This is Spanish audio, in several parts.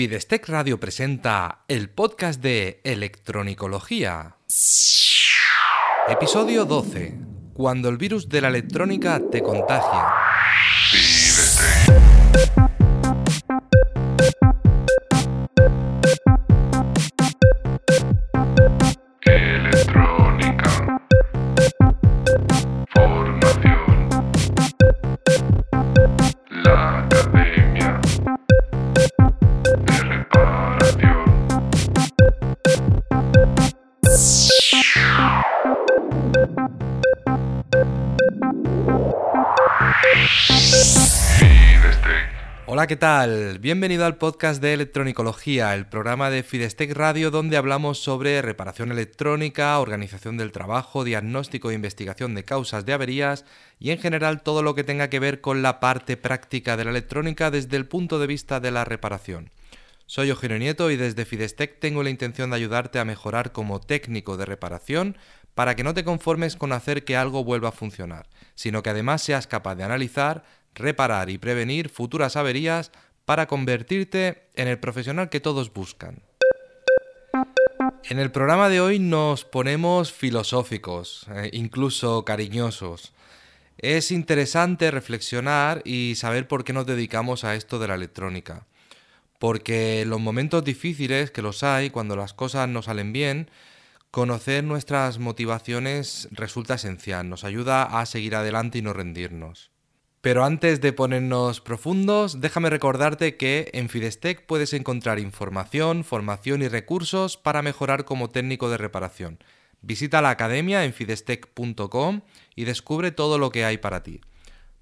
Fidestec Radio presenta el podcast de Electronicología. Episodio 12. Cuando el virus de la electrónica te contagia. Hola, ¿qué tal? Bienvenido al podcast de Electronicología, el programa de Fidestec Radio donde hablamos sobre reparación electrónica, organización del trabajo, diagnóstico e investigación de causas de averías y en general todo lo que tenga que ver con la parte práctica de la electrónica desde el punto de vista de la reparación. Soy Eugenio Nieto y desde Fidestec tengo la intención de ayudarte a mejorar como técnico de reparación para que no te conformes con hacer que algo vuelva a funcionar, sino que además seas capaz de analizar, reparar y prevenir futuras averías para convertirte en el profesional que todos buscan. En el programa de hoy nos ponemos filosóficos, eh, incluso cariñosos. Es interesante reflexionar y saber por qué nos dedicamos a esto de la electrónica. Porque en los momentos difíciles, que los hay, cuando las cosas no salen bien, conocer nuestras motivaciones resulta esencial, nos ayuda a seguir adelante y no rendirnos. Pero antes de ponernos profundos, déjame recordarte que en Fidestec puedes encontrar información, formación y recursos para mejorar como técnico de reparación. Visita la academia en fidestec.com y descubre todo lo que hay para ti.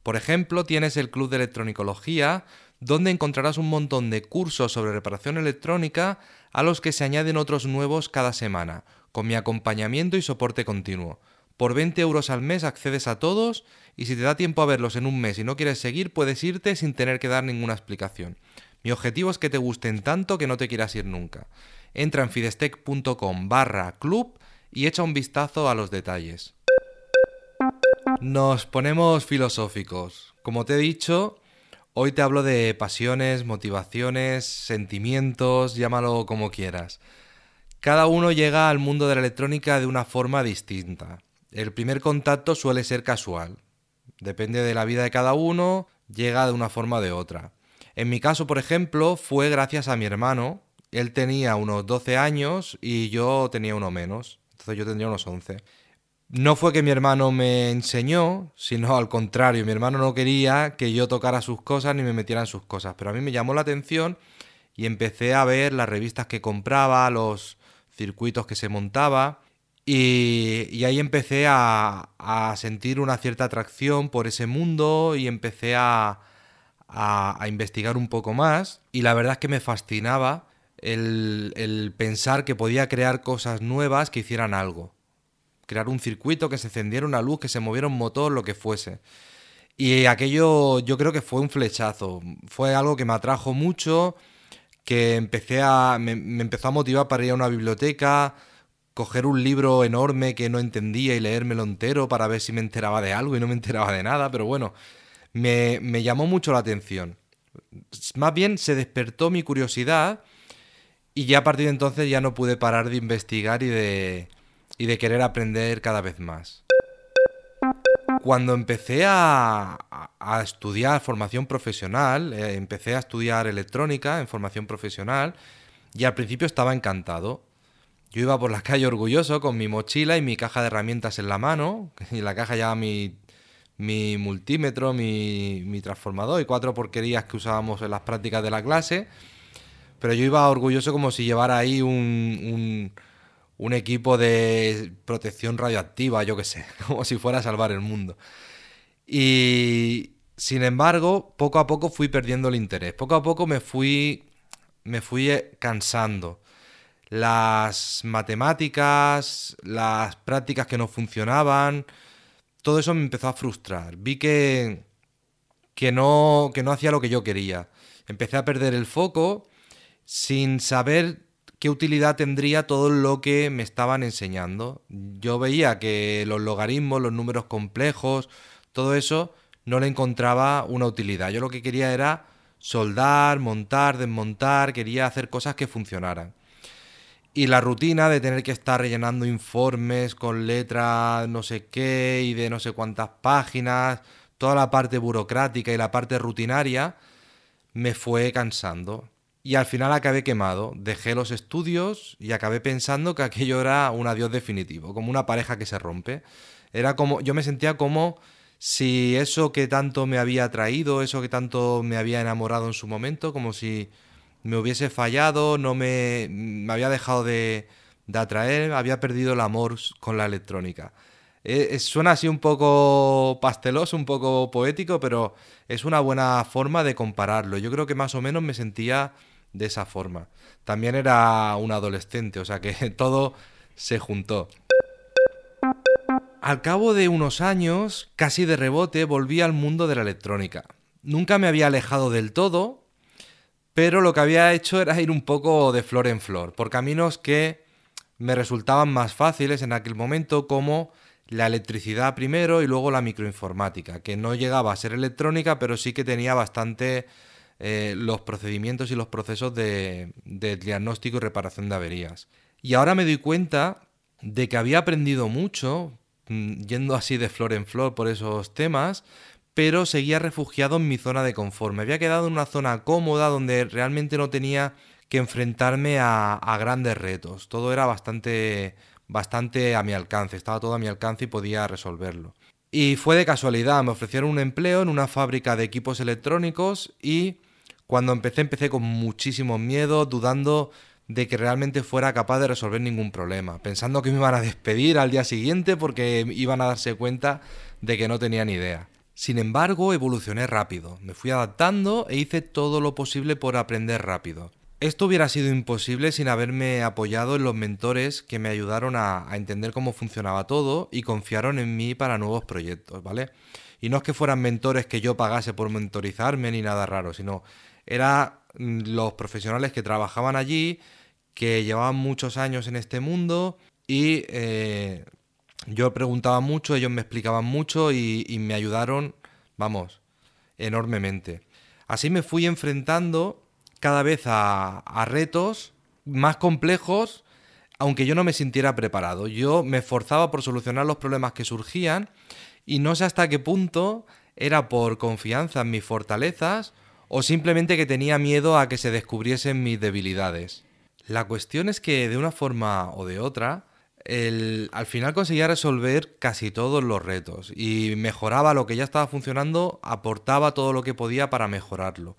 Por ejemplo, tienes el Club de Electronicología, donde encontrarás un montón de cursos sobre reparación electrónica a los que se añaden otros nuevos cada semana, con mi acompañamiento y soporte continuo. Por 20 euros al mes accedes a todos y si te da tiempo a verlos en un mes y no quieres seguir, puedes irte sin tener que dar ninguna explicación. Mi objetivo es que te gusten tanto que no te quieras ir nunca. Entra en fidestec.com barra club y echa un vistazo a los detalles. Nos ponemos filosóficos. Como te he dicho, hoy te hablo de pasiones, motivaciones, sentimientos, llámalo como quieras. Cada uno llega al mundo de la electrónica de una forma distinta. El primer contacto suele ser casual. Depende de la vida de cada uno, llega de una forma o de otra. En mi caso, por ejemplo, fue gracias a mi hermano. Él tenía unos 12 años y yo tenía uno menos. Entonces yo tendría unos 11. No fue que mi hermano me enseñó, sino al contrario, mi hermano no quería que yo tocara sus cosas ni me metiera en sus cosas. Pero a mí me llamó la atención y empecé a ver las revistas que compraba, los circuitos que se montaba. Y, ahí empecé a, sentir una cierta atracción por ese mundo y empecé a, investigar un poco más. Y la verdad es que me fascinaba el, el pensar que podía crear cosas nuevas que hicieran algo. Crear un circuito, que se encendiera una luz, que se moviera un motor, lo que fuese. Y aquello yo creo que fue un flechazo. Fue algo que me atrajo mucho, que empecé a. me, me empezó a motivar para ir a una biblioteca, coger un libro enorme que no entendía y leérmelo entero para ver si me enteraba de algo y no me enteraba de nada, pero bueno, me, me llamó mucho la atención. Más bien se despertó mi curiosidad y ya a partir de entonces ya no pude parar de investigar y de, y de querer aprender cada vez más. Cuando empecé a, a- estudiar formación profesional, eh, empecé a estudiar electrónica en formación profesional y al principio estaba encantado. Yo iba por la calle orgulloso con mi mochila y mi caja de herramientas en la mano, y en la caja llevaba mi, mi multímetro, mi, transformador y cuatro porquerías que usábamos en las prácticas de la clase. Pero yo iba orgulloso como si llevara ahí un, un, un equipo de protección radioactiva, yo qué sé, como si fuera a salvar el mundo. Y sin embargo, poco a poco fui perdiendo el interés. Poco a poco me fui, me fui eh, cansando. Las matemáticas, las prácticas que no funcionaban, todo eso me empezó a frustrar. Vi que, que no, que no hacía lo que yo quería. Empecé a perder el foco sin saber qué utilidad tendría todo lo que me estaban enseñando. Yo veía que los logaritmos, los números complejos, todo eso no le encontraba una utilidad. Yo lo que quería era soldar, montar, desmontar, quería hacer cosas que funcionaran. Y la rutina de tener que estar rellenando informes con letras no sé qué y de no sé cuántas páginas, toda la parte burocrática y la parte rutinaria, me fue cansando. Y al final acabé quemado, dejé los estudios y acabé pensando que aquello era un adiós definitivo, como una pareja que se rompe. Era como, yo me sentía como si eso que tanto me había atraído, eso que tanto me había enamorado en su momento, como si me hubiese fallado, no me, me había dejado de, de atraer, había perdido el amor con la electrónica. Eh, eh, suena así un poco pasteloso, un poco poético, pero es una buena forma de compararlo. Yo creo que más o menos me sentía de esa forma. También era un adolescente, o sea que todo se juntó. Al cabo de unos años, casi de rebote, volví al mundo de la electrónica. Nunca me había alejado del todo, pero lo que había hecho era ir un poco de flor en flor, por caminos que me resultaban más fáciles en aquel momento, como la electricidad primero y luego la microinformática, que no llegaba a ser electrónica, pero sí que tenía bastante eh, los procedimientos y los procesos de, de diagnóstico y reparación de averías. Y ahora me doy cuenta de que había aprendido mucho, mm, yendo así de flor en flor por esos temas, pero seguía refugiado en mi zona de confort. Me había quedado en una zona cómoda donde realmente no tenía que enfrentarme a, grandes retos. Todo era bastante, bastante a mi alcance, estaba todo a mi alcance y podía resolverlo. Y fue de casualidad, me ofrecieron un empleo en una fábrica de equipos electrónicos y cuando empecé empecé con muchísimo miedo, dudando de que realmente fuera capaz de resolver ningún problema, pensando que me iban a despedir al día siguiente porque iban a darse cuenta de que no tenía ni idea. Sin embargo, evolucioné rápido, me fui adaptando e hice todo lo posible por aprender rápido. Esto hubiera sido imposible sin haberme apoyado en los mentores que me ayudaron a, entender cómo funcionaba todo y confiaron en mí para nuevos proyectos, ¿vale? Y no es que fueran mentores que yo pagase por mentorizarme ni nada raro, sino eran mm, los profesionales que trabajaban allí, que llevaban muchos años en este mundo y eh, yo preguntaba mucho, ellos me explicaban mucho y, me ayudaron, vamos, enormemente. Así me fui enfrentando cada vez a, retos más complejos, aunque yo no me sintiera preparado. Yo me esforzaba por solucionar los problemas que surgían y no sé hasta qué punto era por confianza en mis fortalezas o simplemente que tenía miedo a que se descubriesen mis debilidades. La cuestión es que de una forma o de otra, el, al final conseguía resolver casi todos los retos y mejoraba lo que ya estaba funcionando, aportaba todo lo que podía para mejorarlo.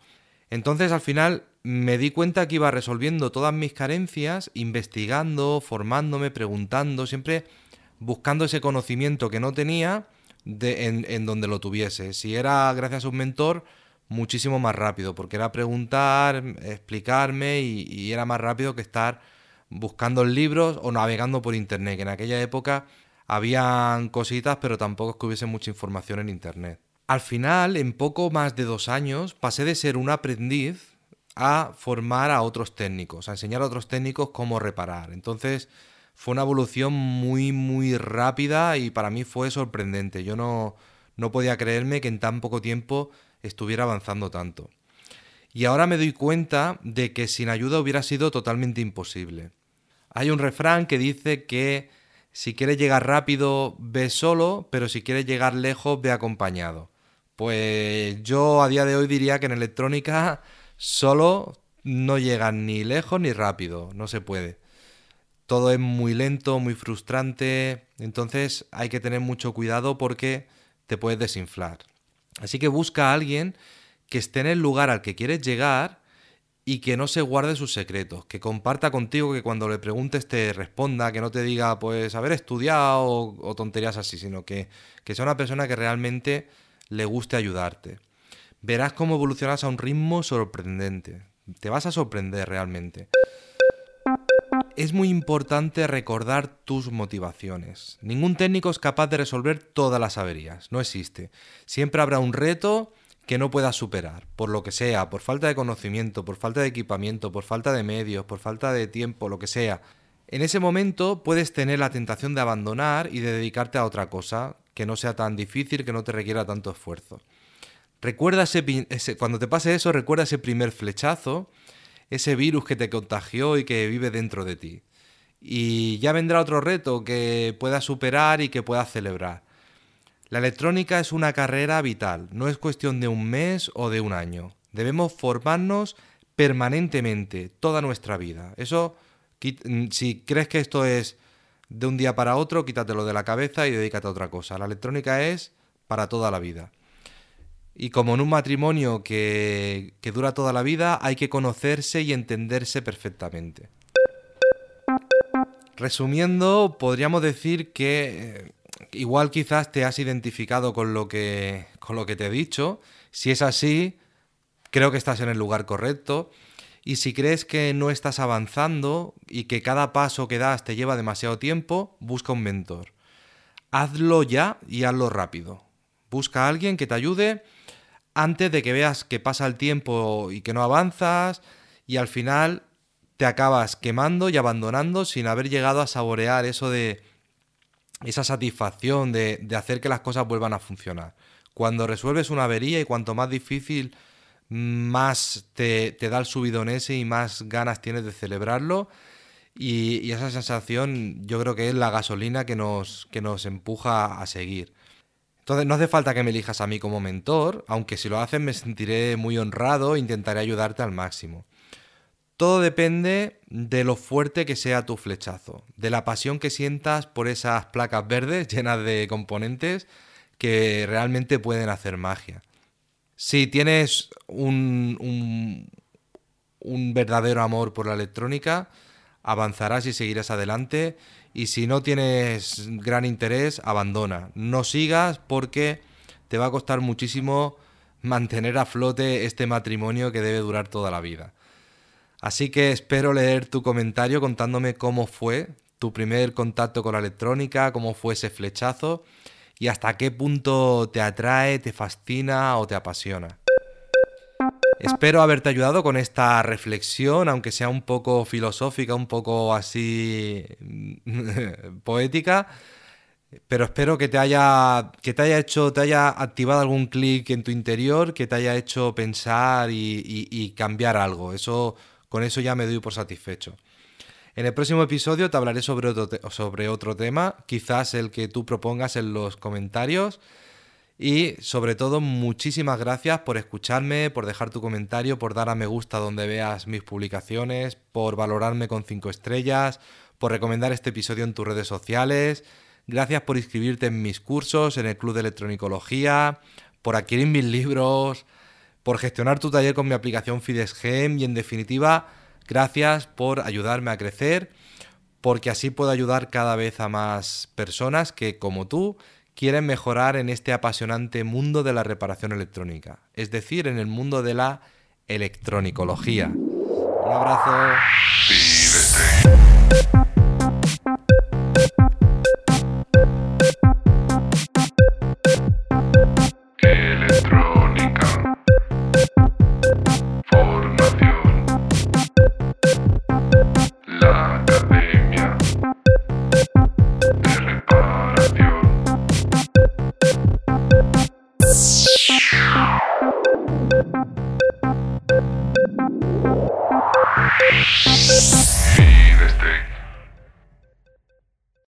Entonces al final me di cuenta que iba resolviendo todas mis carencias, investigando, formándome, preguntando, siempre buscando ese conocimiento que no tenía de, en, en, donde lo tuviese. Si era gracias a un mentor, muchísimo más rápido, porque era preguntar, explicarme y, y era más rápido que estar buscando libros o navegando por internet, que en aquella época habían cositas, pero tampoco es que hubiese mucha información en internet. Al final, en poco más de dos años, pasé de ser un aprendiz a formar a otros técnicos, a enseñar a otros técnicos cómo reparar. Entonces fue una evolución muy, muy rápida y para mí fue sorprendente. Yo no, no podía creerme que en tan poco tiempo estuviera avanzando tanto. Y ahora me doy cuenta de que sin ayuda hubiera sido totalmente imposible. Hay un refrán que dice que si quieres llegar rápido, ve solo, pero si quieres llegar lejos, ve acompañado. Pues yo a día de hoy diría que en electrónica solo no llegan ni lejos ni rápido, no se puede. Todo es muy lento, muy frustrante, entonces hay que tener mucho cuidado porque te puedes desinflar. Así que busca a alguien que esté en el lugar al que quieres llegar y que no se guarde sus secretos, que comparta contigo, que cuando le preguntes te responda, que no te diga pues haber estudiado o, tonterías así, sino que, que sea una persona que realmente le guste ayudarte. Verás cómo evolucionas a un ritmo sorprendente. Te vas a sorprender realmente. Es muy importante recordar tus motivaciones. Ningún técnico es capaz de resolver todas las averías, no existe. Siempre habrá un reto que no puedas superar, por lo que sea, por falta de conocimiento, por falta de equipamiento, por falta de medios, por falta de tiempo, lo que sea. En ese momento puedes tener la tentación de abandonar y de dedicarte a otra cosa, que no sea tan difícil, que no te requiera tanto esfuerzo. recuerda ese, ese- cuando te pase eso, recuerda ese primer flechazo, ese virus que te contagió y que vive dentro de ti. Y ya vendrá otro reto que puedas superar y que puedas celebrar. La electrónica es una carrera vital, no es cuestión de un mes o de un año. Debemos formarnos permanentemente, toda nuestra vida. Eso, mm, si crees que esto es de un día para otro, quítatelo de la cabeza y dedícate a otra cosa. La electrónica es para toda la vida. Y como en un matrimonio que, que dura toda la vida, hay que conocerse y entenderse perfectamente. Resumiendo, podríamos decir que eh, igual quizás te has identificado con lo que, con lo que te he dicho. Si es así, creo que estás en el lugar correcto. Y si crees que no estás avanzando y que cada paso que das te lleva demasiado tiempo, busca un mentor. Hazlo ya y hazlo rápido. Busca a alguien que te ayude antes de que veas que pasa el tiempo y que no avanzas y al final te acabas quemando y abandonando sin haber llegado a saborear eso de esa satisfacción de, de hacer que las cosas vuelvan a funcionar. Cuando resuelves una avería y cuanto más difícil, más te, te da el subidón ese y más ganas tienes de celebrarlo. Y, y esa sensación yo creo que es la gasolina que nos, que nos empuja a seguir. Entonces no hace falta que me elijas a mí como mentor, aunque si lo haces me sentiré muy honrado e intentaré ayudarte al máximo. Todo depende de lo fuerte que sea tu flechazo, de la pasión que sientas por esas placas verdes llenas de componentes que realmente pueden hacer magia. Si tienes un, un, verdadero amor por la electrónica, avanzarás y seguirás adelante. Y si no tienes gran interés, abandona. No sigas porque te va a costar muchísimo mantener a flote este matrimonio que debe durar toda la vida. Así que espero leer tu comentario contándome cómo fue tu primer contacto con la electrónica, cómo fue ese flechazo y hasta qué punto te atrae, te fascina o te apasiona. Espero haberte ayudado con esta reflexión, aunque sea un poco filosófica, un poco así poética, pero espero que te haya que te haya hecho, te haya activado algún clic en tu interior, que te haya hecho pensar y, y- cambiar algo. Eso, con eso ya me doy por satisfecho. En el próximo episodio te hablaré sobre otro, sobre otro tema, quizás el que tú propongas en los comentarios. Y sobre todo, muchísimas gracias por escucharme, por dejar tu comentario, por dar a me gusta donde veas mis publicaciones, por valorarme con 5 estrellas, por recomendar este episodio en tus redes sociales. Gracias por inscribirte en mis cursos, en el Club de Electronicología, por adquirir mis libros, por gestionar tu taller con mi aplicación Fidesgem y en definitiva, gracias por ayudarme a crecer, porque así puedo ayudar cada vez a más personas que, como tú, quieren mejorar en este apasionante mundo de la reparación electrónica, es decir, en el mundo de la electronicología. Un abrazo.